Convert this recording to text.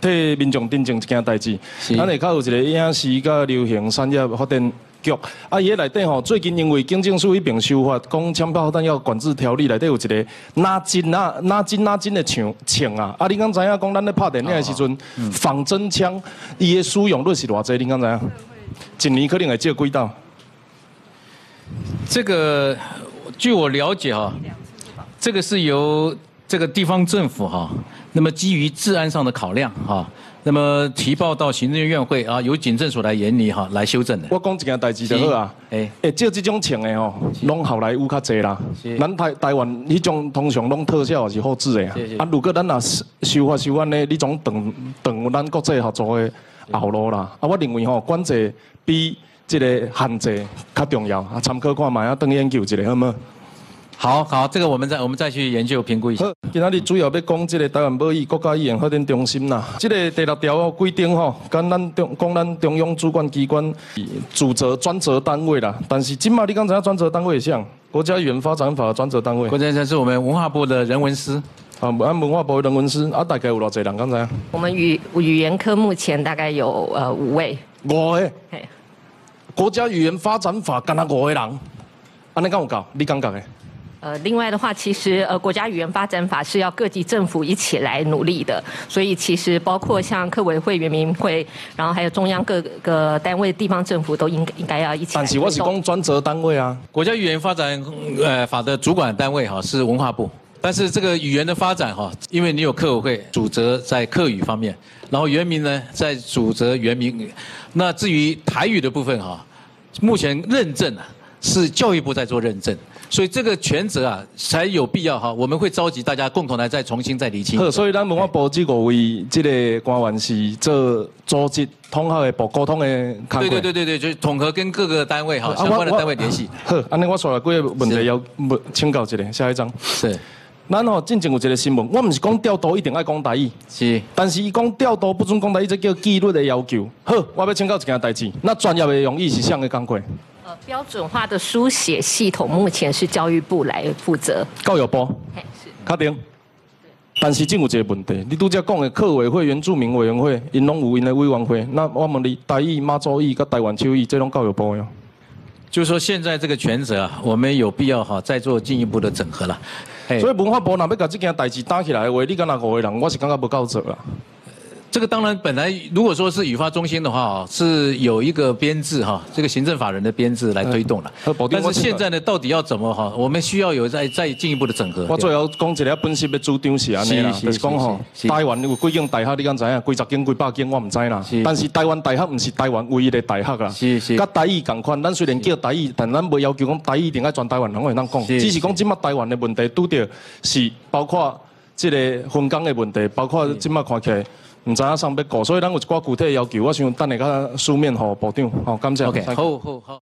替民众订正一件代志，咱下较有一个影视甲流行产业发展局，啊，伊内底吼，最近因为经政署迄边修法，讲枪炮弹药管制条例内底有一个拿金啊拿金拿金的枪枪啊，啊，你敢知影讲咱咧拍电影的时阵，仿真枪伊的使用率是偌济？你敢知影？一年可能会借几道？这个据我了解哈，这个是由这个地方政府哈，那么基于治安上的考量哈，那么提报到行政院会啊，由警政署来研拟哈，来修正的。我讲一件代志就好啊，诶，会借这种情的吼，拢好莱坞较济啦。咱台台湾迄种通常拢特效也是好制的啊。啊，如果咱若修法修完呢，你总断断咱国际合作的后路啦。啊，我认为吼，管制比。这个限制较重要，啊，参考看嘛，啊，等研究一下好吗？好好好，这个我们再我们再去研究评估一下。今仔日主要要讲这个台湾贸易国家语言发展中心啦。这个第六条规定吼，跟咱中讲咱中央主管机关主责专责单位啦。但是今嘛你刚才专责单位像国家语言发展法专责单位。国家是我们文化部的人文司。啊，按文化部的人文司啊，大概有偌济人？刚才。我们语语言科目前大概有呃五位。五位。国家语言发展法干那五个人，安尼敢有够？你感觉的？呃，另外的话，其实呃，国家语言发展法是要各级政府一起来努力的，所以其实包括像客委会、原民会，然后还有中央各个单位、地方政府都应应该要一起。但是我是讲专责单位啊，国家语言发展呃法的主管单位哈是文化部，但是这个语言的发展哈，因为你有客委会主责在客语方面，然后原民呢在主责原民，那至于台语的部分哈。目前认证啊，是教育部在做认证，所以这个权责啊才有必要哈。我们会召集大家共同来再重新再厘清。所以咱文化部这五位这个官员是做组织统合的部沟通的。对对对对对，就是统合跟各个单位哈相关的单位联系。好，安尼我说了几个问题要请教一下，下一张。是。咱吼进前有一个新闻，我唔是讲调度一定爱讲台语，是，但是伊讲调度不准讲台语，这叫纪律的要求。好，我要请教一件代志，那专业的用语是啥个讲过？呃，标准化的书写系统目前是教育部来负责。教育部？嘿，是。确定？但是真有一个问题，你拄则讲的客委会、原住民委员会，因拢有因的委员会，那我问你，台语、妈祖语、甲台湾秋语，这拢教育部哟？就是说现在这个权责啊，我们有必要哈再做进一步的整合了。所以文化部若要把这件代志打起来的话，你敢那五个人，我是感觉不够做啊。这个当然本来如果说是语发中心的话是有一个编制哈，这个行政法人的编制来推动了。但是现在呢，到底要怎么哈？我们需要有再再进一步的整合。我最后讲一个本身的主张是安尼啦，就是讲吼，台湾有几间大学，你敢知影？几十间、几百间，我唔知啦。但是台湾大学唔是台湾唯一的大学啦。是是。甲台语同款，咱虽然叫台语，但咱袂要求讲台语一定要全台湾人会当讲。只是讲今麦台湾的问题拄着是包括这个分工的问题，包括今麦看起。来。唔知影上要过，所以咱有一寡具体要求，我想等下甲书面互部长，好，感谢。OK，好好好。